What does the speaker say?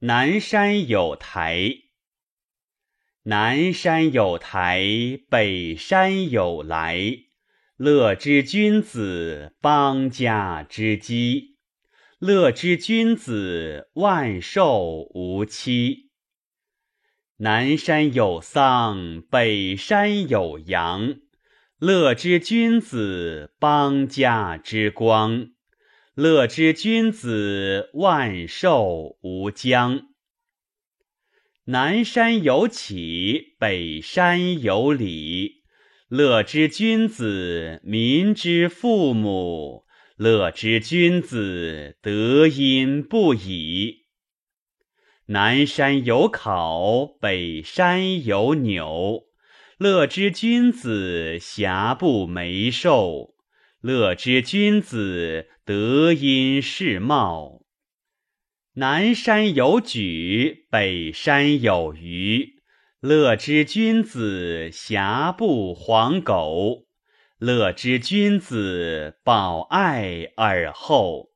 南山有台，南山有台，北山有来。乐之君子，邦家之基；乐之君子，万寿无期。南山有桑，北山有羊。乐之君子，邦家之光。乐之君子，万寿无疆。南山有起，北山有礼。乐之君子，民之父母。乐之君子，德音不已。南山有考，北山有纽。乐之君子，瑕不眉寿。乐之君子，德音世茂。南山有举，北山有余。乐之君子，瑕不黄狗。乐之君子，保爱而后。